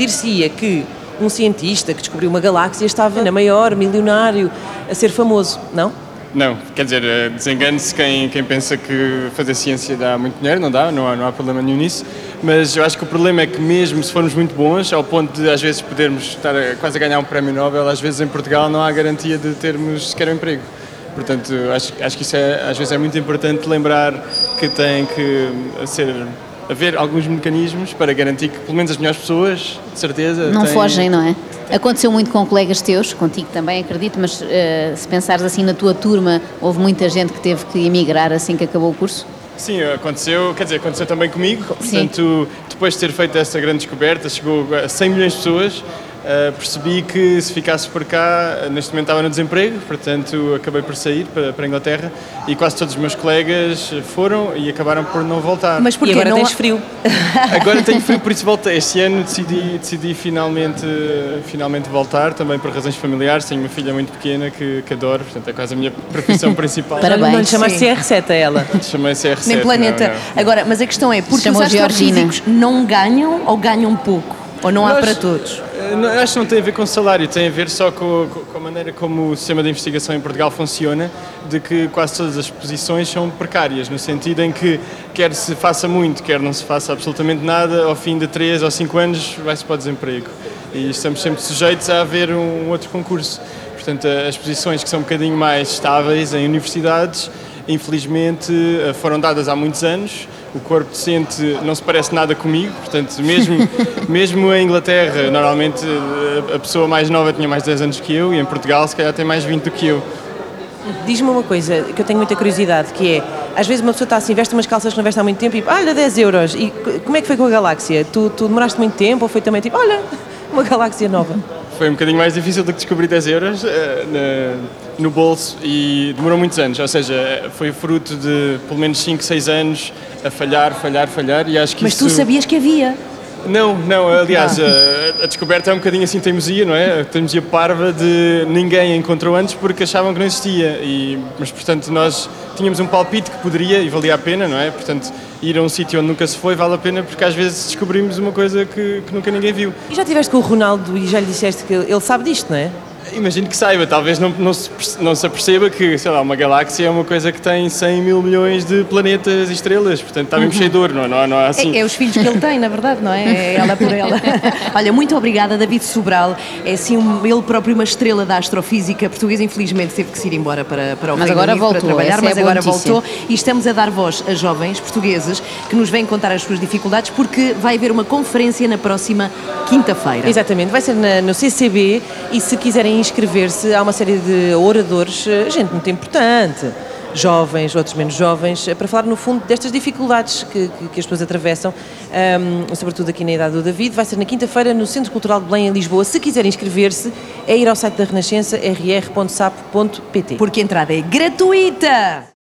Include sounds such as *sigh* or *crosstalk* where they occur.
dir-se-ia que um cientista que descobriu uma galáxia estava na maior, milionário, a ser famoso, não? Não, quer dizer, eh, desengane-se quem, quem pensa que fazer ciência dá muito dinheiro, não dá, não há, não há problema nenhum nisso, mas eu acho que o problema é que mesmo se formos muito bons, ao ponto de às vezes podermos estar a, quase a ganhar um prémio Nobel, às vezes em Portugal não há garantia de termos sequer um emprego. Portanto, acho, acho que isso é, às vezes é muito importante lembrar que tem que ser haver alguns mecanismos para garantir que pelo menos as melhores pessoas, de certeza, Não têm- fogem, não é? Aconteceu muito com colegas teus, contigo também, acredito, mas eh, se pensares assim na tua turma, houve muita gente que teve que emigrar assim que acabou o curso? Sim, aconteceu, quer dizer, aconteceu também comigo. Sim. Portanto, depois de ter feito essa grande descoberta, chegou a 100 milhões de pessoas, eh, percebi que se ficasse por cá, neste momento estava no desemprego, portanto acabei por sair para, para a Inglaterra e quase todos os meus colegas foram e acabaram por não voltar. Mas E porquê? agora não tens há- frio. *laughs* Agora tenho frio, por isso voltei. Este ano decidi, decidi finalmente, finalmente voltar, também por razões familiares. Tenho uma filha muito pequena que, que adoro, portanto é quase a minha profissão *laughs* principal. Parabéns. Não lhe chamaste Sim. CR7 a ela. Chamei CR7. Nem planeta. não, não. Agora, mas a questão é, porque os astrofísicos não ganham ou ganham pouco? Ou não há Nós- para todos? Não, acho que não tem a ver com salário, tem a ver só com, com- com a maneira como o sistema de investigação em Portugal funciona, de que quase todas as posições são precárias, no sentido em que quer se faça muito, quer não se faça absolutamente nada, ao fim de 3 ou 5 anos vai-se para o desemprego. E estamos sempre sujeitos a haver um outro concurso. Portanto, as posições que são um bocadinho mais estáveis em universidades, infelizmente eh, foram dadas há muitos anos. O corpo docente não se parece nada comigo, portanto, mesmo, *laughs* mesmo em Inglaterra, normalmente a pessoa mais nova tinha mais 10 anos que eu e em Portugal, se calhar, tem mais 20 do que eu. Diz-me uma coisa que eu tenho muita curiosidade, que é, às vezes uma pessoa está assim, veste umas calças que não veste há muito tempo e, olha, 10 euros. E como é que foi com a galáxia? Tu, tu demoraste muito tempo ou foi também tipo, olha, uma galáxia nova? Foi um bocadinho mais difícil do que descobrir 10 euros eh, na- no bolso e demorou muitos anos, ou seja, foi fruto de pelo menos 5, 6 anos a falhar, falhar, falhar e acho que Mas isso... tu sabias que havia. Não, não, aliás, a, a descoberta é um bocadinho assim teimosia, não é? A teimosia parva de ninguém a encontrou antes porque achavam que não existia. E, mas, portanto, nós tínhamos um palpite que poderia e valia a pena, não é? Portanto, ir a um sítio onde nunca se foi vale a pena porque às vezes descobrimos uma coisa que, que nunca ninguém viu. E já estiveste com o Ronaldo e já lhe disseste que ele sabe disto, não é? Imagino que saiba, talvez não, não, se, não se aperceba que, sei lá, uma galáxia é uma coisa que tem 100 mil milhões de planetas e estrelas, portanto está mesmo cheio de ouro, não, é? não, há- não há assim... É, é os filhos que ele tem, na verdade, não é? É ela por ela. *laughs* Olha, muito obrigada, David Sobral. É assim, um- ele próprio uma estrela da astrofísica portuguesa. Infelizmente teve que se ir embora para, para o Mas Reino agora Unido para voltou, trabalhar, essa é mas a boa agora notícia. voltou. E estamos a dar voz a jovens portugueses que nos vêm contar as suas dificuldades porque vai haver uma conferência na próxima quinta-feira. Exatamente, vai ser na- no CCB e se quiserem inscrever-se, há uma série de oradores, eh, gente muito importante, jovens, outros menos jovens, eh, para falar no fundo destas dificuldades que, que- que as pessoas atravessam, ahm, sobretudo aqui na idade do David. Vai ser na quinta-feira no Centro Cultural de Belém, em Lisboa. Se quiserem inscrever-se, é ir ao site da Renascença, rr.sapo.pt. Porque a entrada é gratuita!